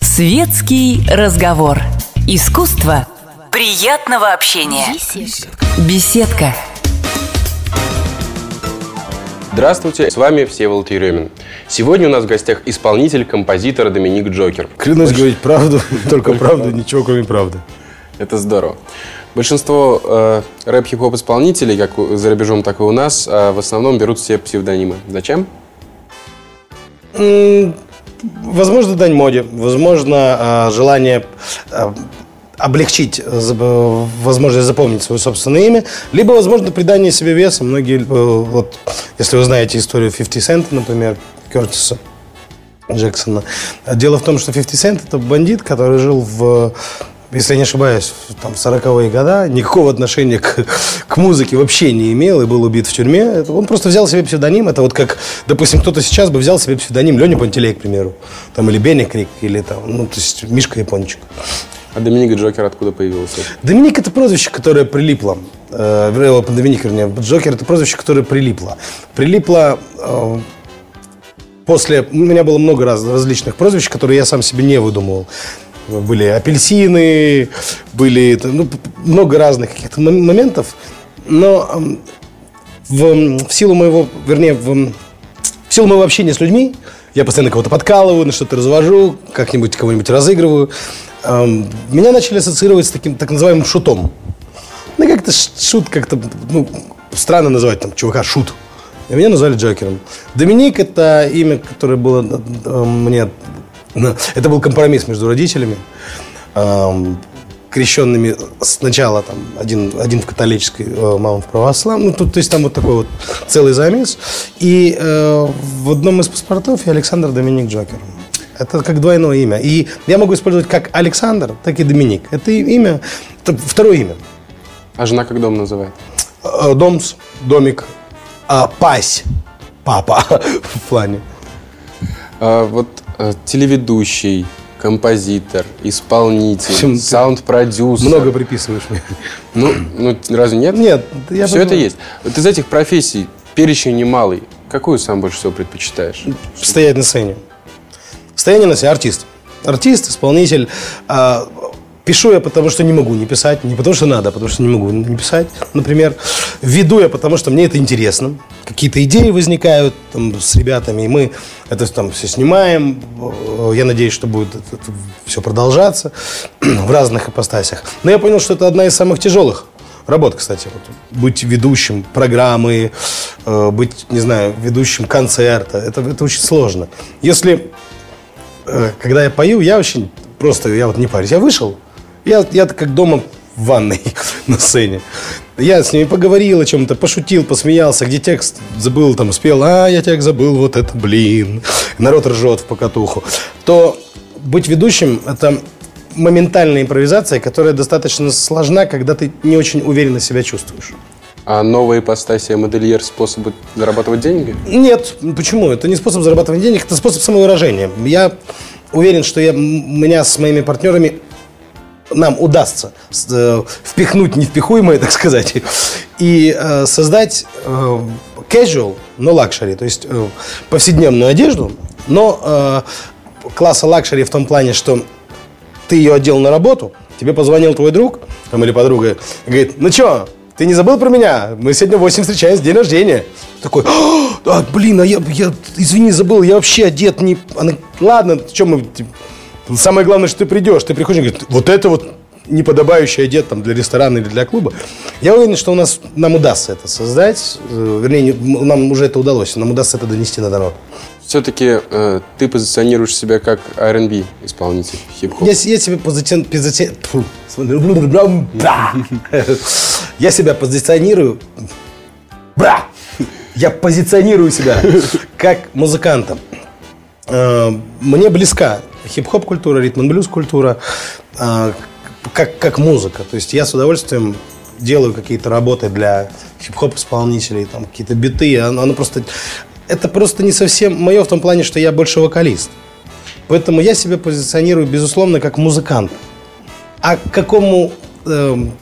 Светский разговор. Искусство приятного общения. Беседка. Здравствуйте, с вами Всеволод Еремин. Сегодня у нас в гостях исполнитель, композитор Доминик Джокер. Клянусь говорить правду, только правду, ничего кроме правды. Это здорово. Большинство э, рэп-хип-хоп исполнителей, как за рубежом, так и у нас, э, в основном берут себе псевдонимы. Зачем? Возможно, дань моде, возможно, а, желание а, облегчить э, возможность запомнить свое собственное имя, либо, возможно, придание себе веса. Многие, э, вот, если вы знаете историю 50 Cent, например, Кертиса Джексона. Дело в том, что 50 Cent – это бандит, который жил в если я не ошибаюсь, там, в 40-е годы, никакого отношения к, к музыке вообще не имел и был убит в тюрьме. Это Он просто взял себе псевдоним. Это вот как, допустим, кто-то сейчас бы взял себе псевдоним Леня Пантелей, к примеру. Там, или Бенни Крик, или там, ну, то есть Мишка Япончик. А Доминик Джокер откуда появился? Доминик – это прозвище, которое прилипло. Э, Доминик, вернее, Джокер – это прозвище, которое прилипло. Прилипло э, после... У меня было много раз, различных прозвищ, которые я сам себе не выдумывал. Были апельсины, были ну, много разных каких-то мом- моментов. Но в, в силу моего, вернее, в, в силу моего общения с людьми, я постоянно кого-то подкалываю, на что-то развожу, как-нибудь кого-нибудь разыгрываю. меня начали ассоциировать с таким так называемым шутом. Ну, как-то шут, как-то, ну, странно называть там чувака шут. И меня назвали Джокером. Доминик – это имя, которое было мне... Это был компромисс между родителями, эм, крещенными сначала там один, один в католической, э, мама в православной. Ну, тут, то есть там вот такой вот целый замес. И э, в одном из паспортов я Александр Доминик Джокер. Это как двойное имя. И я могу использовать как Александр, так и Доминик. Это имя, это второе имя. А жена как дом называет? Э, Домс, домик, а, пась, папа в плане. А, вот телеведущий, композитор, исполнитель, саунд-продюсер. Много приписываешь мне. Ну, ну, разве нет? Нет, я Все это есть. Вот из этих профессий перечень немалый. Какую сам больше всего предпочитаешь? Стоять на сцене. Стояние на сцене, артист. Артист, исполнитель. А, пишу я, потому что не могу не писать. Не потому что надо, а потому что не могу не писать, например. Веду я, потому что мне это интересно. Какие-то идеи возникают там, с ребятами, и мы это там все снимаем. Э, Я надеюсь, что будет все продолжаться в разных ипостасях. Но я понял, что это одна из самых тяжелых работ, кстати. Вот, быть ведущим программы, э, быть, не знаю, ведущим концерта. Это, это очень сложно. Если э, когда я пою, я очень просто, я вот не парюсь. Я вышел, я, я как дома в ванной на сцене. Я с ними поговорил о чем-то, пошутил, посмеялся, где текст забыл, там спел, а, я текст забыл, вот это, блин. Народ ржет в покатуху. То быть ведущим – это моментальная импровизация, которая достаточно сложна, когда ты не очень уверенно себя чувствуешь. А новая ипостасия модельер – способы зарабатывать деньги? Нет, почему? Это не способ зарабатывания денег, это способ самовыражения. Я уверен, что я, м- меня с моими партнерами нам удастся э, впихнуть невпихуемое, так сказать, и э, создать э, casual, но luxury, то есть повседневную одежду, но класса luxury в том плане, что ты ее одел на работу, тебе позвонил твой друг там, или подруга и говорит, ну что, ты не забыл про меня? Мы сегодня в 8 встречаемся, день рождения. Такой, «А, а, блин, а я, я, извини, забыл, я вообще одет не... Она, ладно, что мы... типа, Самое главное, что ты придешь. Ты приходишь и говоришь, вот это вот неподобающий одет там, для ресторана или для клуба. Я уверен, что у нас, нам удастся это создать. Э, Вернее, не- нам уже это удалось. Нам удастся это донести на народ. Все-таки э, ты позиционируешь себя как R&B исполнитель, хип-хоп. Я, я себя позицион... позицион-. Я себя позиционирую... Бра! Я позиционирую себя как музыканта. Э, Мне близка хип-хоп культура, ритм-блюз культура, э, как, как музыка. То есть я с удовольствием делаю какие-то работы для хип-хоп исполнителей, там какие-то биты. Оно, оно просто... Это просто не совсем мое в том плане, что я больше вокалист. Поэтому я себя позиционирую, безусловно, как музыкант. А к какому эм,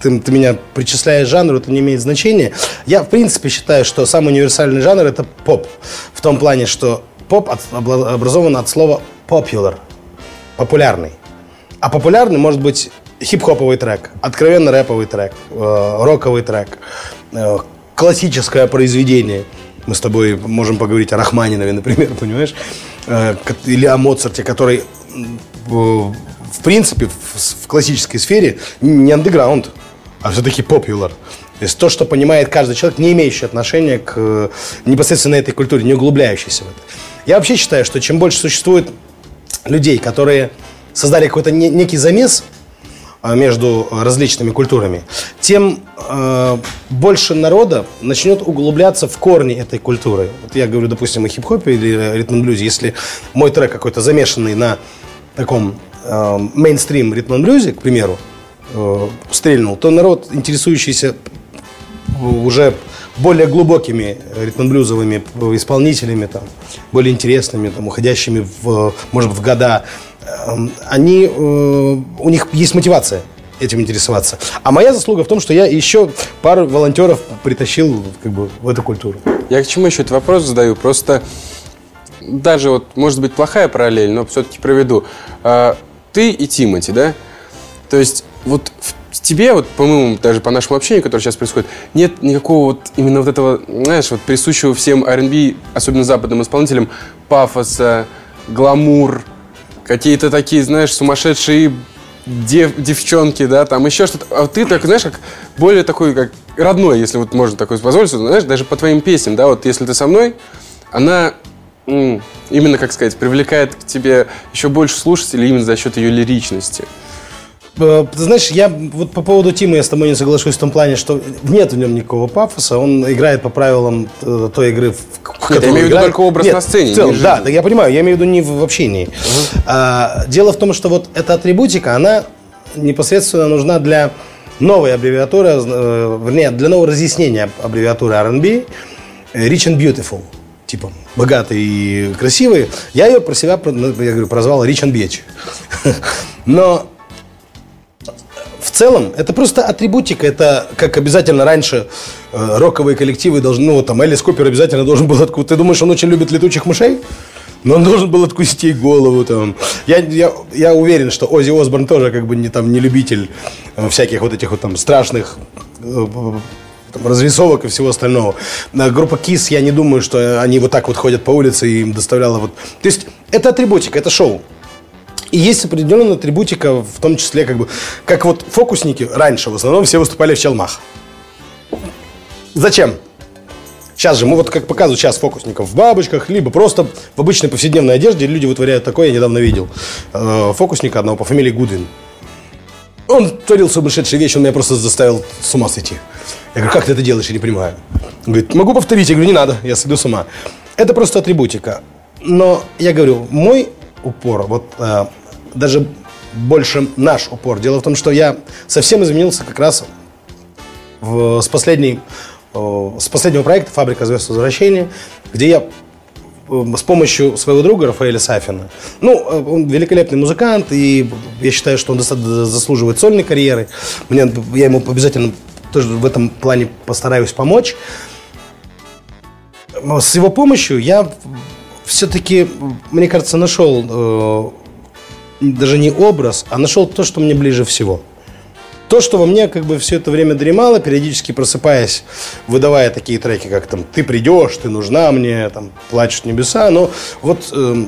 ты, ты меня причисляешь жанру, это не имеет значения. Я, в принципе, считаю, что самый универсальный жанр – это поп. В том плане, что поп от, образован от слова popular – популярный. А популярный может быть хип-хоповый трек, откровенно рэповый трек, э, роковый трек, э, классическое произведение. Мы с тобой можем поговорить о Рахманинове, например, понимаешь? Э, или о Моцарте, который э, в принципе в, в классической сфере не андеграунд, а все-таки popular. То есть то, что понимает каждый человек, не имеющий отношения к э, непосредственно этой культуре, не углубляющийся в это. Я вообще считаю, что чем больше существует людей, которые создали какой-то некий замес э, между различными культурами, тем э, больше народа начнет углубляться в корни этой культуры. Вот я говорю, допустим, о хип-хопе или ритм-блюзе. Если мой трек какой-то замешанный на таком э, мейнстрим ритм-блюзе, к примеру, э, стрельнул, то народ, интересующийся уже более глубокими ритм-блюзовыми исполнителями, там, более интересными, там, уходящими в, может быть, в года, эм, они, э, у них есть мотивация этим интересоваться. А моя заслуга в том, что я еще пару волонтеров притащил как бы, в эту культуру. Я к чему еще этот вопрос задаю? Просто даже вот, может быть, плохая параллель, но все-таки проведу. А, ты и Тимати, да? То есть вот в тебе, вот, по-моему, даже по нашему общению, которое сейчас происходит, нет никакого вот именно вот этого, знаешь, вот присущего всем R&B, особенно западным исполнителям, пафоса, гламур, какие-то такие, знаешь, сумасшедшие дев, девчонки, да, там еще что-то. А ты так, знаешь, как более такой, как родной, если вот можно такое позволить, знаешь, даже по твоим песням, да, вот если ты со мной, она именно, как сказать, привлекает к тебе еще больше слушателей именно за счет ее лиричности. Э, ты знаешь, я вот по поводу Тима я с тобой не соглашусь в том плане, что нет в нем никакого пафоса. Он играет по правилам э, той игры, в которой Нет, я имею в виду только образ нет, на сцене. В целом, да, да, я понимаю, я имею в виду не в общении. Угу. А, дело в том, что вот эта атрибутика, она непосредственно нужна для новой аббревиатуры, э, вернее, для нового разъяснения аббревиатуры R&B Rich and Beautiful типа богатый и красивый, я ее про себя, ну, я говорю, прозвал Rich and Bitch. Но целом, это просто атрибутика. Это как обязательно раньше э, роковые коллективы должны, ну, там Элис Купер обязательно должен был откуда. Ты думаешь, он очень любит летучих мышей? Но он должен был откусить ей голову там. Я, я, я уверен, что Ози Осборн тоже как бы не, там, не любитель э, всяких вот этих вот там страшных э, там, разрисовок и всего остального. На группа Кис, я не думаю, что они вот так вот ходят по улице и им доставляло вот... То есть это атрибутика, это шоу. И есть определенная атрибутика, в том числе, как бы, как вот фокусники раньше, в основном все выступали в челмах. Зачем? Сейчас же, мы вот как показывают сейчас фокусников в бабочках, либо просто в обычной повседневной одежде люди вытворяют такое, я недавно видел. Э, фокусника одного по фамилии Гудвин. Он творил сумасшедшие вещи, он меня просто заставил с ума сойти. Я говорю, как ты это делаешь, я не понимаю. Он говорит, могу повторить. Я говорю, не надо, я сойду с ума. Это просто атрибутика. Но я говорю, мой упор, вот э, даже больше наш упор. Дело в том, что я совсем изменился как раз в, с, последней, э, с последнего проекта «Фабрика звезд возвращения», где я э, с помощью своего друга Рафаэля Сафина. Ну, э, он великолепный музыкант, и я считаю, что он заслуживает сольной карьеры. Мне, я ему обязательно тоже в этом плане постараюсь помочь. С его помощью я все-таки, мне кажется, нашел даже не образ, а нашел то, что мне ближе всего. То, что во мне как бы все это время дремало, периодически просыпаясь, выдавая такие треки, как там «Ты придешь», «Ты нужна мне», там «Плачут небеса», но вот э,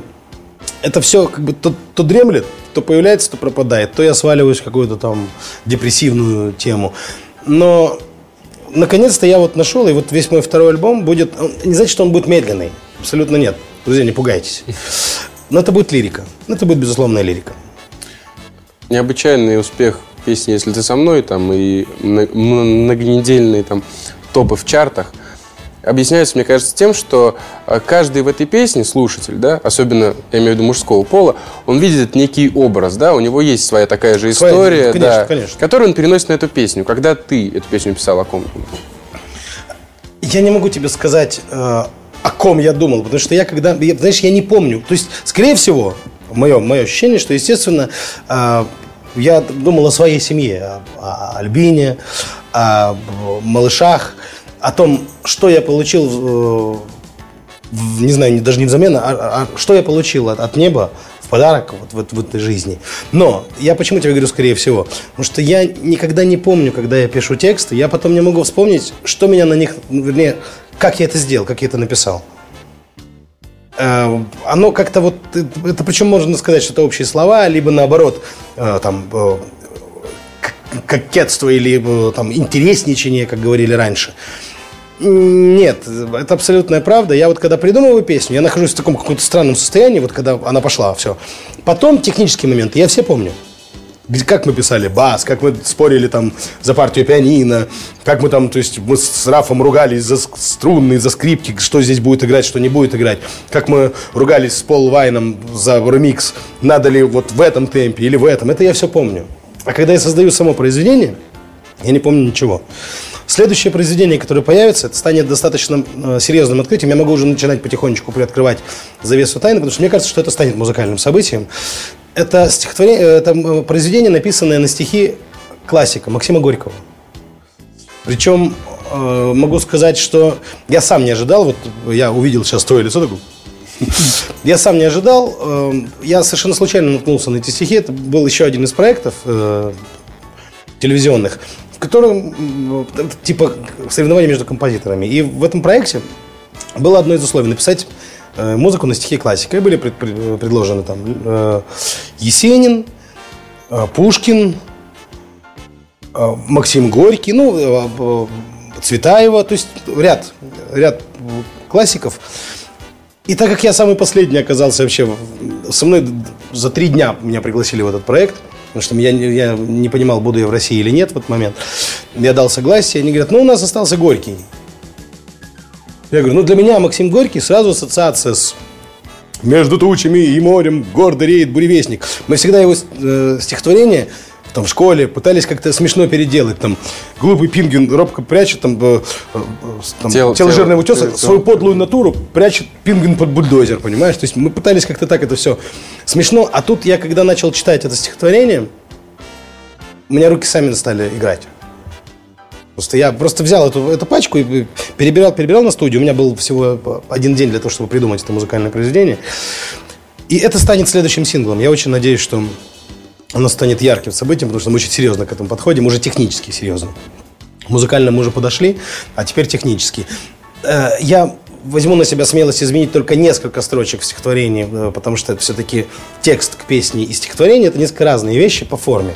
это все как бы то, то дремлет, то появляется, то пропадает, то я сваливаюсь в какую-то там депрессивную тему. Но наконец-то я вот нашел, и вот весь мой второй альбом будет... Не значит, что он будет медленный. Абсолютно нет. Друзья, не пугайтесь. Но это будет лирика. Это будет безусловная лирика. Необычайный успех песни «Если ты со мной» там, и многонедельные там, топы в чартах объясняются, мне кажется, тем, что э, каждый в этой песне, слушатель, да, особенно, я имею в виду мужского пола, он видит некий образ, да, у него есть своя такая же история, конечно, да, конечно. которую он переносит на эту песню. Когда ты эту песню писал, о ком? Я не могу тебе сказать, э, о ком я думал, потому что я когда, знаешь, я не помню. То есть, скорее всего, мое, мое ощущение, что, естественно, э, Я думал о своей семье, о, о Альбине, о малышах, о том, что я получил, в, в, не знаю, даже не взамен, а, а что я получил от, от неба в подарок вот, вот в этой жизни. Но я почему тебе говорю, скорее всего? Потому что я никогда не помню, когда я пишу тексты, я потом не могу вспомнить, что меня на них, вернее, как я это сделал, как я это написал. Э, оно как-то вот, это причем можно сказать, что это общие слова, либо наоборот, э, там, э, кокетство или там интересничание, как говорили раньше. Нет, это абсолютная правда. Я вот когда придумываю песню, я нахожусь в таком каком-то странном состоянии, вот когда она пошла, все. Потом технические моменты я все помню. Как мы писали бас, как мы спорили там за партию пианино, как мы там, то есть мы с Рафом ругались за струнные, за скрипки, что здесь будет играть, что не будет играть. Как мы ругались с Пол Вайном за ремикс, надо ли вот в этом темпе или в этом. Это я все помню. А когда я создаю само произведение, я не помню ничего. Следующее произведение, которое появится, это станет достаточно э, серьезным открытием. Я могу уже начинать потихонечку приоткрывать завесу тайны, потому что мне кажется, что это станет музыкальным событием. Это, стихотворение, э, это произведение, написанное на стихи классика Максима Горького. Причем э, могу сказать, что я сам не ожидал, вот я увидел сейчас твое лицо такое, я сам не ожидал, э, я совершенно случайно наткнулся на эти стихи, это был еще один из проектов телевизионных, в котором типа соревнования между композиторами. И в этом проекте было одно из условий написать Э, музыку на стихи классика. И были пред, пред, предложены там э, Есенин, э, Пушкин, э, Максим Горький, ну, э, э, Цветаева, то есть ряд, ряд классиков. И так как я самый последний оказался вообще, со мной за три дня меня пригласили в этот проект, потому что я, я не понимал, буду я в России или нет в этот момент. Я дал согласие, они говорят, ну, у нас остался Горький. Я говорю, ну для меня Максим Горький сразу ассоциация с между тучами и морем гордо реет буревестник. Мы всегда его э, стихотворение там, в школе пытались как-то смешно переделать. Там, глупый пингвин робко прячет там, э, э, там, тело, тело жирного утеса, тело, свою подлую натуру прячет пингвин под бульдозер, понимаешь? То есть мы пытались как-то так это все смешно. А тут я, когда начал читать это стихотворение, у меня руки сами стали играть. Просто я просто взял эту, эту пачку и перебирал, перебирал на студию. У меня был всего один день для того, чтобы придумать это музыкальное произведение. И это станет следующим синглом. Я очень надеюсь, что оно станет ярким событием, потому что мы очень серьезно к этому подходим, уже технически серьезно. Музыкально мы уже подошли, а теперь технически. Э, я возьму на себя смелость изменить только несколько строчек в стихотворении, э, потому что все-таки текст к песне и стихотворение – это несколько разные вещи по форме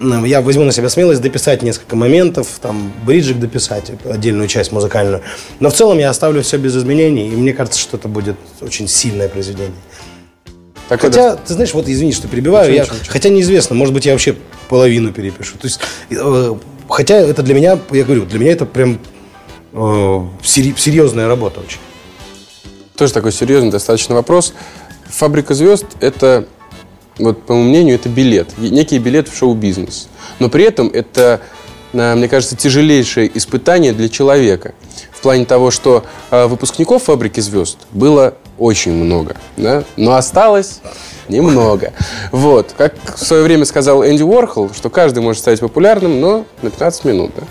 я возьму на себя смелость дописать несколько моментов, там, бриджик дописать, отдельную часть музыкальную. Но в целом я оставлю все без изменений, и мне кажется, что это будет очень сильное произведение. Так хотя, это... ты знаешь, вот извини, что перебиваю, ничего, я, ничего, ничего. хотя неизвестно, может быть, я вообще половину перепишу. То есть, э, хотя это для меня, я говорю, для меня это прям э, серьезная работа очень. Тоже такой серьезный достаточно вопрос. Фабрика звезд – это вот, по моему мнению, это билет. Некий билет в шоу-бизнес. Но при этом это, э, мне кажется, тяжелейшее испытание для человека. В плане того, что э, выпускников «Фабрики звезд» было очень много, да? но осталось немного. Вот. Как в свое время сказал Энди Уорхол, что каждый может стать популярным, но на 15 минут. Да?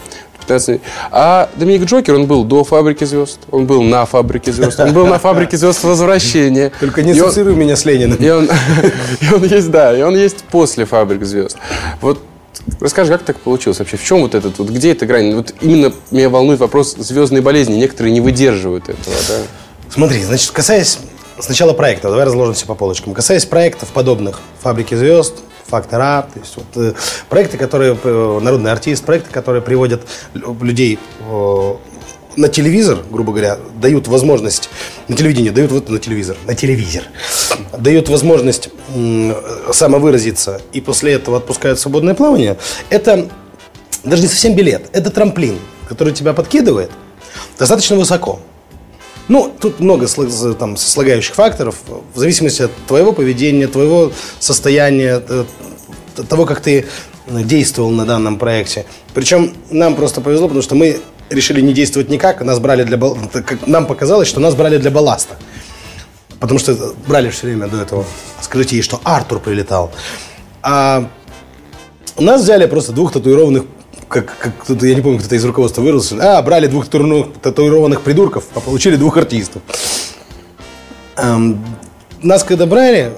15 А Доминик Джокер, он был до «Фабрики звезд», он был на «Фабрике звезд», он был на «Фабрике звезд» возвращения. Только не ассоциируй меня с Лениным. И он, и он есть, да, и он есть после «Фабрик звезд». Вот Расскажи, как так получилось вообще? В чем вот этот, вот где эта грань? Вот именно меня волнует вопрос звездной болезни. Некоторые не выдерживают этого, да? Смотри, значит, касаясь сначала проекта, давай разложим все по полочкам. Касаясь проектов подобных «Фабрики звезд», Фактор А, то есть вот, э, проекты, которые, э, народный артист, проекты, которые приводят людей э, на телевизор, грубо говоря, дают возможность, на телевидение дают вот на телевизор, на телевизор, дают возможность самовыразиться и после этого отпускают свободное плавание, это даже не совсем билет, это трамплин, который тебя подкидывает достаточно высоко. Ну, тут много там, слагающих факторов, в зависимости от твоего поведения, твоего состояния, э, того, как ты э, действовал на данном проекте. Причем нам просто повезло, потому что мы решили не действовать никак, нас брали для нам показалось, что нас брали для балласта. Потому что брали все время до этого. Скажите ей, что Артур прилетал. А У нас взяли просто двух татуированных, как, как кто-то, я не помню, кто-то из руководства вырос. А, брали двух татуированных придурков, а получили двух артистов. Эм, нас когда брали,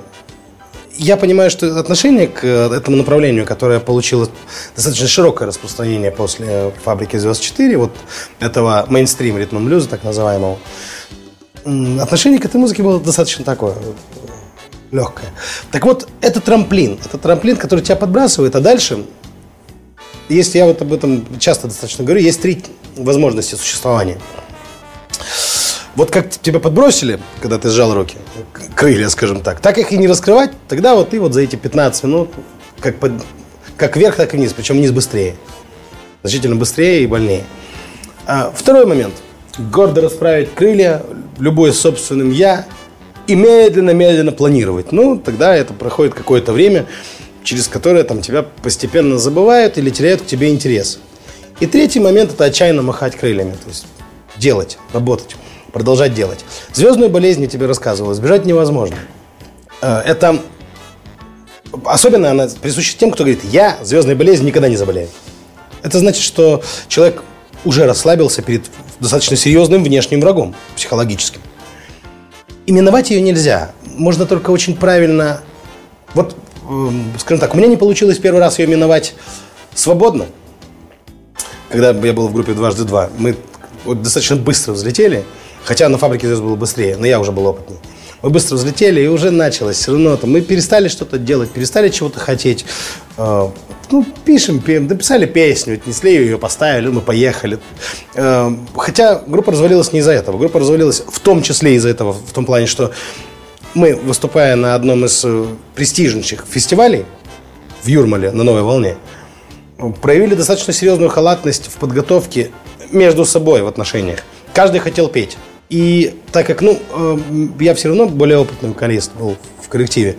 я понимаю, что отношение к этому направлению, которое получило достаточно широкое распространение после «Фабрики звезд 4», вот этого мейнстрим ритм блюза, так называемого, отношение к этой музыке было достаточно такое легкое. Так вот, это трамплин. Это трамплин, который тебя подбрасывает, а дальше, если я вот об этом часто достаточно говорю, есть три возможности существования. Вот как тебя подбросили, когда ты сжал руки, крылья, скажем так, так их и не раскрывать, тогда вот ты вот за эти 15 минут как, под, как вверх, так и вниз, причем вниз быстрее. Значительно быстрее и больнее. А, второй момент. Гордо расправить крылья, любой собственным «я», и медленно-медленно планировать. Ну, тогда это проходит какое-то время, через которое там тебя постепенно забывают или теряют к тебе интерес. И третий момент – это отчаянно махать крыльями, то есть делать, работать, продолжать делать. Звездную болезнь я тебе рассказывал, избежать невозможно. Э, это особенно она присуща тем, кто говорит, я звездной болезнью никогда не заболею. Это значит, что человек уже расслабился перед достаточно серьезным внешним врагом, психологическим. Именовать ее нельзя. Можно только очень правильно... Вот, скажем так, у меня не получилось первый раз ее именовать свободно. Когда я был в группе «Дважды два», мы вот достаточно быстро взлетели, хотя на фабрике звезд было быстрее, но я уже был опытный. Мы быстро взлетели, и уже началось все равно. Там, мы перестали что-то делать, перестали чего-то хотеть. Э, ну, пишем, пеем, дописали песню, отнесли ее, ее поставили, мы поехали. Э, хотя группа развалилась не из-за этого. Группа развалилась в том числе из-за этого, в том плане, что мы, выступая на одном из э, престижнейших фестивалей в Юрмале на Новой Волне, проявили достаточно серьезную халатность в подготовке между собой в отношениях. Каждый хотел петь. И так как, ну, я все равно более опытный вокалист был в коллективе,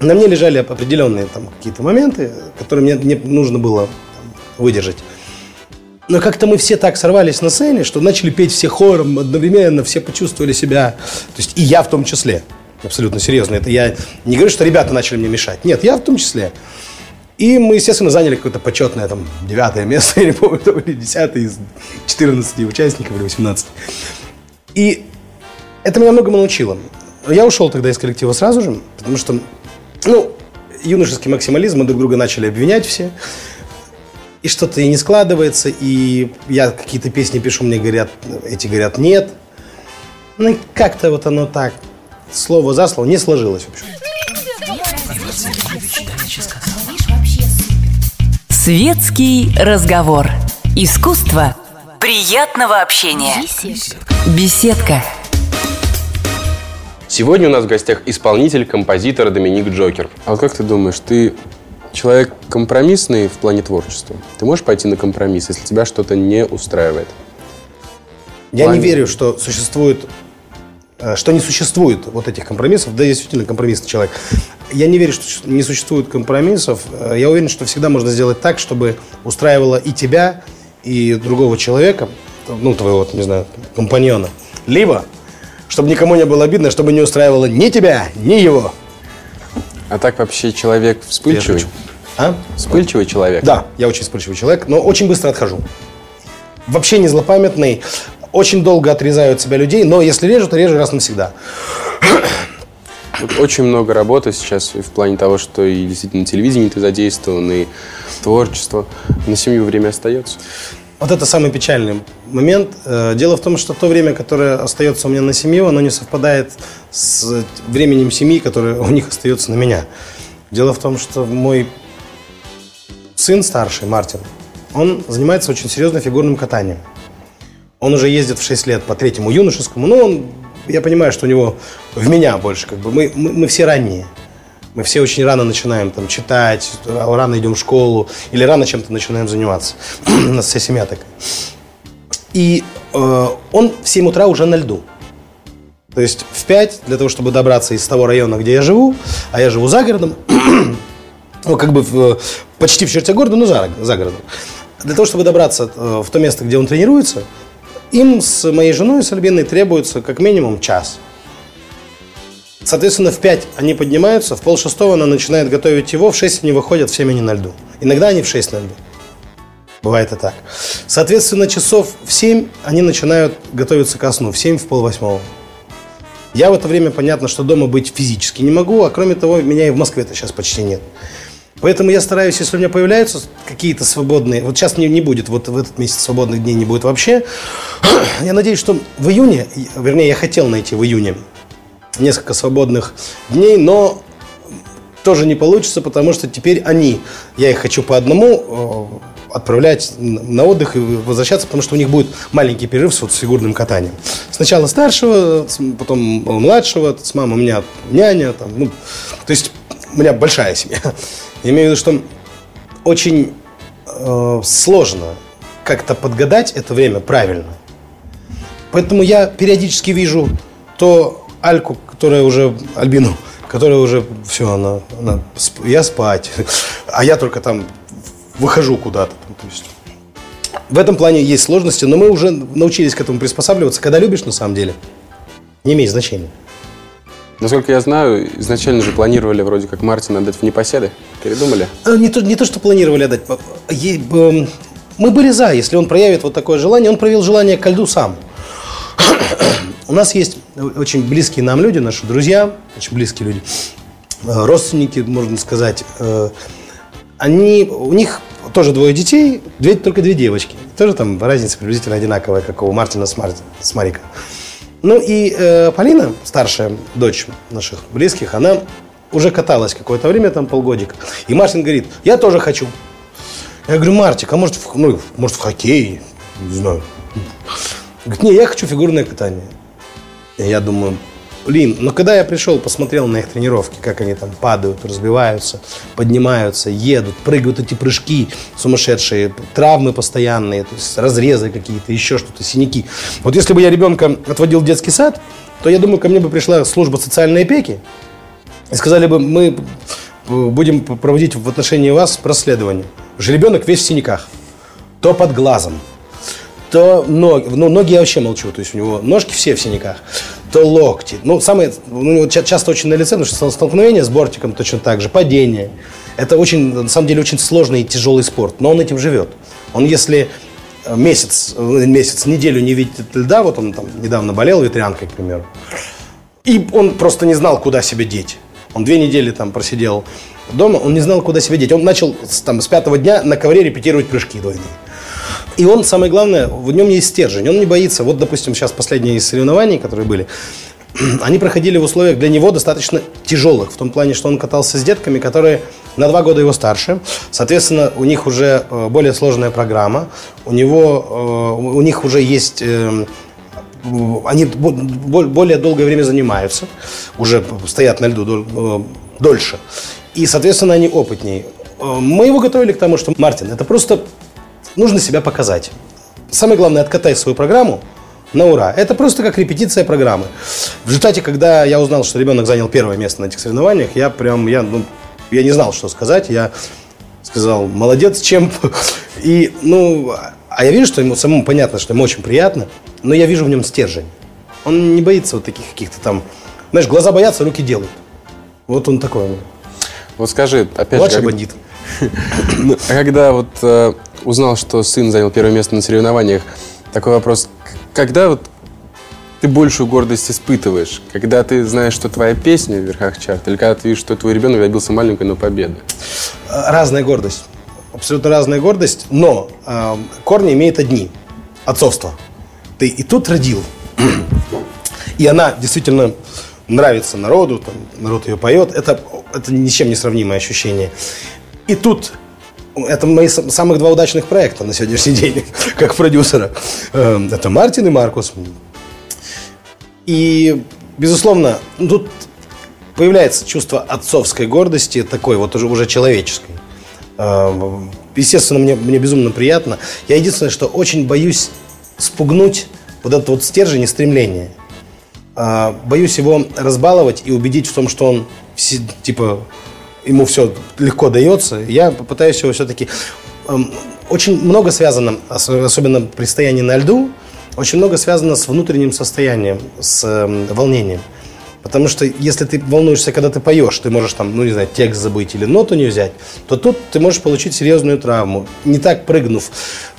на мне лежали определенные там какие-то моменты, которые мне, мне нужно было выдержать. Но как-то мы все так сорвались на сцене, что начали петь все хором одновременно, все почувствовали себя, то есть и я в том числе, абсолютно серьезно. Это я не говорю, что ребята начали мне мешать. Нет, я в том числе. И мы, естественно, заняли какое-то почетное там девятое место, я не помню, то были десятое из 14 участников или 18. И это меня многому научило. Я ушел тогда из коллектива сразу же, потому что ну, юношеский максимализм, мы друг друга начали обвинять все. И что-то и не складывается, и я какие-то песни пишу, мне говорят, эти говорят нет. Ну как-то вот оно так, слово за слово, не сложилось, в общем. Светский разговор. Искусство приятного общения. Беседка. Сегодня у нас в гостях исполнитель, композитор Доминик Джокер. А вот как ты думаешь, ты человек компромиссный в плане творчества? Ты можешь пойти на компромисс, если тебя что-то не устраивает? Я плане... не верю, что существует что не существует вот этих компромиссов, да, я действительно компромиссный человек. Я не верю, что не существует компромиссов. Э, я уверен, что всегда можно сделать так, чтобы устраивало и тебя, и другого человека, ну, твоего, не знаю, компаньона. Либо чтобы никому не было обидно, чтобы не устраивало ни тебя, ни его. А так вообще человек вспыльчивый? А? Вспыльчивый человек? Да, я очень вспыльчивый человек, но очень быстро отхожу. Вообще не злопамятный, очень долго отрезаю от себя людей, но если режу, то режу раз навсегда. Очень много работы сейчас в плане того, что и действительно телевидение ты задействован, и творчество. На семью время остается? Вот это самый печальный момент. Э, дело в том, что то время, которое остается у меня на семью, оно не совпадает с временем семьи, которое у них остается на меня. Дело в том, что мой сын старший, Мартин, он занимается очень серьезным фигурным катанием. Он уже ездит в 6 лет по третьему юношескому, но он, я понимаю, что у него в меня больше, как бы мы, мы, мы все ранние. Мы все очень рано начинаем там читать, рано идем в школу или рано чем-то начинаем заниматься. У нас вся семья такая. И э, он в 7 утра уже на льду. То есть в 5 для того, чтобы добраться из того района, где я живу, а я живу за городом, ну, как бы в, почти в черте города, но за, за городом. Для того, чтобы добраться э, в то место, где он тренируется, им с моей женой, с Альбиной, требуется как минимум час. Соответственно, в 5 они поднимаются, в пол шестого она начинает готовить его, в 6 они выходят, в 7 они на льду. Иногда они в 6 на льду. Бывает и так. Соответственно, часов в 7 они начинают готовиться ко сну, в 7, в пол восьмого. Я в это время, понятно, что дома быть физически не могу, а кроме того, меня и в Москве-то сейчас почти нет. Поэтому я стараюсь, если у меня появляются какие-то свободные, вот сейчас не, не будет, вот в этот месяц свободных дней не будет вообще, я надеюсь, что в июне, вернее, я хотел найти в июне несколько свободных дней, но тоже не получится, потому что теперь они, я их хочу по одному э, отправлять на отдых и возвращаться, потому что у них будет маленький перерыв с, вот, с фигурным катанием. Сначала старшего, потом младшего, с мамой у меня няня, там, ну, то есть у меня большая семья. Я имею в виду, что очень э, сложно как-то подгадать это время правильно. Поэтому я периодически вижу то Альку, которая уже, Альбину, которая уже, все, она, она я спать, а я только там выхожу куда-то. То есть в этом плане есть сложности, но мы уже научились к этому приспосабливаться. Когда любишь, на самом деле, не имеет значения. Насколько я знаю, изначально же планировали вроде как Мартина отдать в непоседы. Передумали? Э, не то, не то, что планировали отдать. Эм, мы были за, если он проявит вот такое желание. Он проявил желание ко льду сам. У нас есть очень близкие нам люди, наши друзья, очень близкие люди, э, родственники, можно сказать. Э, они, у них тоже двое детей, две, только две девочки. Тоже там разница приблизительно одинаковая, как у Мартина с, Мар... с Мариком. Ну и э, Полина, старшая дочь наших близких, она уже каталась какое-то время, там полгодика. И Мартин говорит, я тоже хочу. Я говорю, Мартик, а может, в, ну, может в хоккей? Не знаю. Говорит, не, я хочу фигурное катание. Я думаю, Блин, но когда я пришел, посмотрел на их тренировки, как они там падают, разбиваются, поднимаются, едут, прыгают эти прыжки сумасшедшие, травмы постоянные, то есть разрезы какие-то, еще что-то, синяки. Вот если бы я ребенка отводил в детский сад, то я думаю, ко мне бы пришла служба социальной опеки и сказали бы, мы будем проводить в отношении вас расследование. Уже ребенок весь в синяках, то под глазом, то ноги, ну, ноги я вообще молчу, то есть у него ножки все в синяках, то локти. Ну, самое, ну, часто очень на лице, потому что столкновение с бортиком точно так же, падение. Это очень, на самом деле, очень сложный и тяжелый спорт, но он этим живет. Он, если э, месяц, э, месяц, неделю не видит льда, вот он там недавно болел ветрянкой, к примеру, и он просто не знал, куда себя деть. Он две недели там просидел дома, он не знал, куда себя деть. Он начал там, с пятого дня на ковре репетировать прыжки двойные. И он, самое главное, в нем есть стержень. Он не боится. Вот, допустим, сейчас последние соревнования, которые были, они проходили в условиях для него достаточно тяжелых. В том плане, что он катался с детками, которые на два года его старше. Соответственно, у них уже э, более сложная программа. У, него, э, у них уже есть э, они более долгое время занимаются, уже стоят на льду дольше. И, соответственно, они опытнее. Мы его готовили к тому, что, Мартин, это просто нужно себя показать. Самое главное, откатай свою программу на ура. Это просто как репетиция программы. В результате, когда я узнал, что ребенок занял первое место на этих соревнованиях, я прям, я, ну, я не знал, что сказать. Я сказал, молодец, чем. И, ну, а я вижу, что ему самому понятно, что ему очень приятно, но я вижу в нем стержень. Он не боится вот таких каких-то там, знаешь, глаза боятся, руки делают. Вот он такой. Вот скажи, опять Младший же... Бандит. Ну, а когда вот э, узнал, что сын занял первое место на соревнованиях, такой вопрос, когда вот ты большую гордость испытываешь? Когда ты знаешь, что твоя песня в верхах чарта, или когда ты видишь, что твой ребенок добился маленькой, но победы? Разная гордость. Абсолютно разная гордость, но э, корни имеет одни. Отцовство. Ты и тут родил. И она действительно нравится народу, там, народ ее поет. Это, это ничем не сравнимое ощущение. И тут это мои самых два удачных проекта на сегодняшний день, как продюсера. Эм, это Мартин и Маркус. И, безусловно, тут появляется чувство отцовской гордости, такой вот уже, уже человеческой. Эм, естественно, мне, мне безумно приятно. Я единственное, что очень боюсь спугнуть вот этот вот стержень и стремление. Э, боюсь его разбаловать и убедить в том, что он типа ему все легко дается. Я попытаюсь его все-таки... Эм, очень много связано, особенно при стоянии на льду, очень много связано с внутренним состоянием, с эм, волнением. Потому что если ты волнуешься, когда ты поешь, ты можешь там, ну не знаю, текст забыть или ноту не взять, то тут ты можешь получить серьезную травму. Не так прыгнув.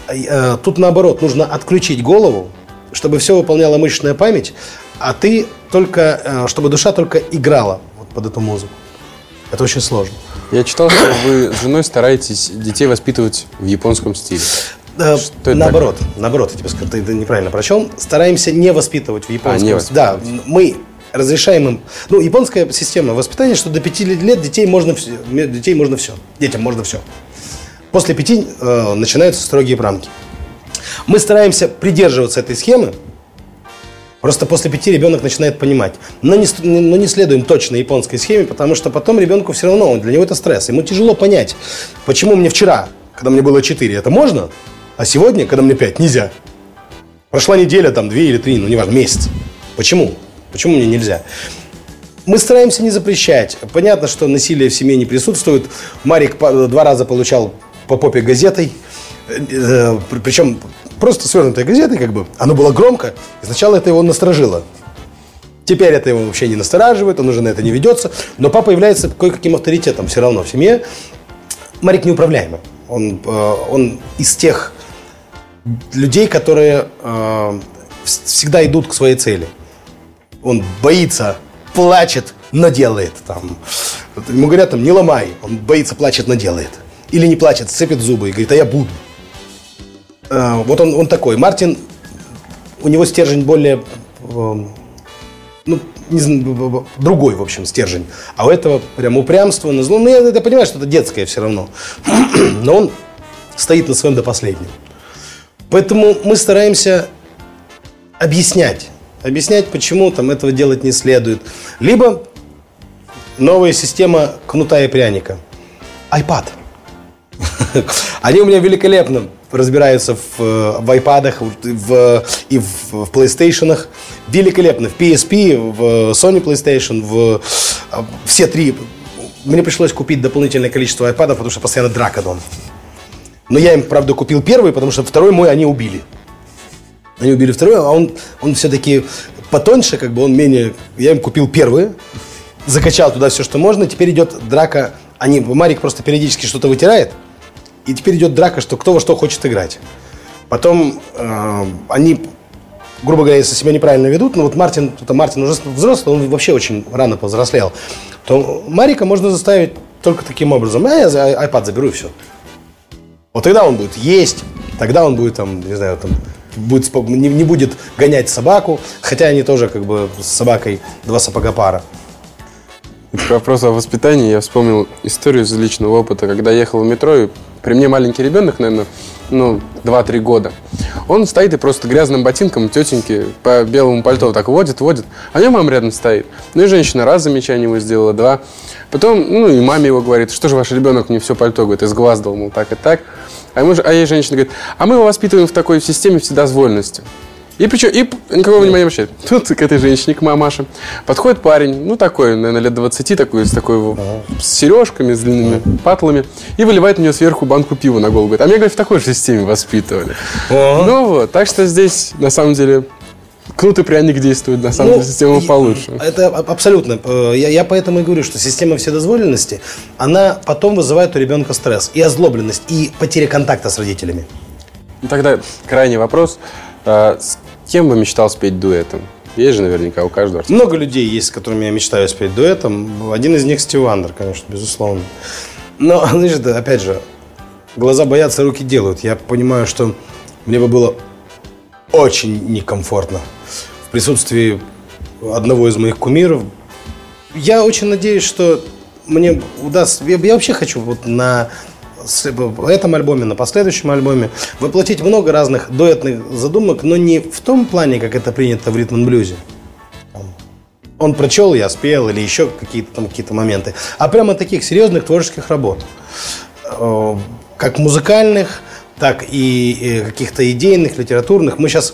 Э, тут наоборот, нужно отключить голову, чтобы все выполняла мышечная память, а ты только, э, чтобы душа только играла вот под эту музыку. Это очень сложно. Я читал, что вы с женой стараетесь детей воспитывать в японском стиле. Э, наоборот, такое? наоборот, я тебе скажу, ты неправильно прочел. Стараемся не воспитывать в японском. А, не да, мы разрешаем им. Ну, японская система воспитания, что до пяти лет детей можно, детей можно все. Детям можно все. После пяти э, начинаются строгие рамки. Мы стараемся придерживаться этой схемы. Просто после пяти ребенок начинает понимать. Но не, но не следуем точно японской схеме, потому что потом ребенку все равно, для него это стресс. Ему тяжело понять, почему мне вчера, когда мне было 4, это можно, а сегодня, когда мне 5, нельзя. Прошла неделя, там, две или три, ну, неважно, месяц. Почему? Почему мне нельзя? Мы стараемся не запрещать. Понятно, что насилие в семье не присутствует. Марик два раза получал по попе газетой. Э, Причем просто свернутой газетой, как бы. Оно было громко. И сначала это его насторожило. Теперь это его вообще не настораживает, он уже на это не ведется. Но папа является кое-каким авторитетом все равно в семье. Марик неуправляемый. Он, э, он из тех людей, которые э, всегда идут к своей цели. Он боится, плачет, но делает. Там. Ему говорят, там, не ломай. Он боится, плачет, но делает. Или не плачет, сцепит зубы и говорит, а я буду. Э, вот он, он такой. Мартин, у него стержень более, э, ну, не знаю, другой, в общем, стержень. А у этого прям упрямство. Ну, я, я понимаю, что это детское все равно. Но он стоит на своем до последнего. Поэтому мы стараемся объяснять, объяснять, почему там этого делать не следует. Либо новая система кнута и пряника. iPad. Они у меня великолепно разбираются в, в iPad в, и в, в PlayStation. Великолепно. В PSP, в Sony PlayStation, в все три. Мне пришлось купить дополнительное количество iPad, потому что постоянно драка дома. Но я им, правда, купил первый, потому что второй мой они убили. Они убили второй, а он, он все-таки потоньше, как бы он менее... Я им купил первый, закачал туда все, что можно. Теперь идет драка. Они, Марик просто периодически что-то вытирает. И теперь идет драка, что кто во что хочет играть. Потом э, они, грубо говоря, если себя неправильно ведут, ну вот Мартин, это Мартин уже взрослый, он вообще очень рано повзрослел, то Марика можно заставить только таким образом. А я iPad заберу и все. Вот тогда он будет есть, тогда он будет там, не знаю, там будет, не, не будет гонять собаку, хотя они тоже как бы с собакой два сапога пара. К вопросу о воспитании я вспомнил историю из личного опыта, когда ехал в метро, и при мне маленький ребенок, наверное, ну, 2-3 года. Он стоит и просто грязным ботинком тетеньки по белому пальто так водит, водит. А у мама рядом стоит. Ну и женщина раз замечание ему сделала, два. Потом, ну и маме его говорит, что же ваш ребенок мне все пальто, говорит, дал, мол, так и так. А, ему, а ей женщина говорит, а мы его воспитываем в такой системе вседозволенности. И причем, и никакого внимания вообще. Тут к этой женщине, к мамаше, подходит парень, ну такой, наверное, лет 20, такой, с такой, с сережками, с длинными патлами, и выливает мне сверху банку пива на голову. Говорит, а меня, говорит, в такой же системе воспитывали. Ну вот, так что здесь, на самом деле, Кнут и пряник действует, на самом ну, деле, система получше. Это абсолютно. Э, я, я поэтому и говорю, что система вседозволенности, она потом вызывает у ребенка стресс и озлобленность, и потеря контакта с родителями. Тогда крайний вопрос. Кем бы мечтал спеть дуэтом? Есть же наверняка у каждого артиста. Много людей есть, с которыми я мечтаю спеть дуэтом. Один из них Стив Вандер, конечно, безусловно. Но, знаешь, опять же, глаза боятся, руки делают. Я понимаю, что мне бы было очень некомфортно в присутствии одного из моих кумиров. Я очень надеюсь, что мне удастся... Я, я вообще хочу вот на этом альбоме, на последующем альбоме воплотить много разных дуэтных задумок, но не в том плане, как это принято в ритм-блюзе. Он прочел, я спел, или еще какие-то там какие-то моменты. А прямо таких серьезных творческих работ. Э, как музыкальных, так и каких-то идейных, литературных. Мы сейчас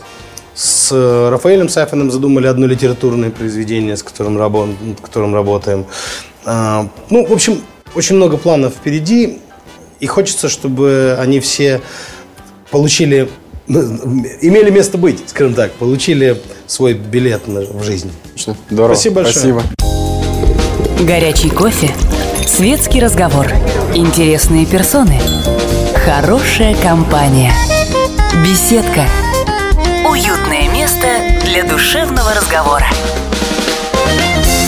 с Рафаэлем Сафиным задумали одно литературное произведение, с которым, рабо которым работаем. Ну, в общем, очень много планов впереди, и хочется, чтобы они все получили имели место быть, скажем так, получили свой билет в жизнь. Здорово. Спасибо большое. Спасибо. Горячий кофе, светский разговор, интересные персоны, хорошая компания, беседка, уютное место для душевного разговора.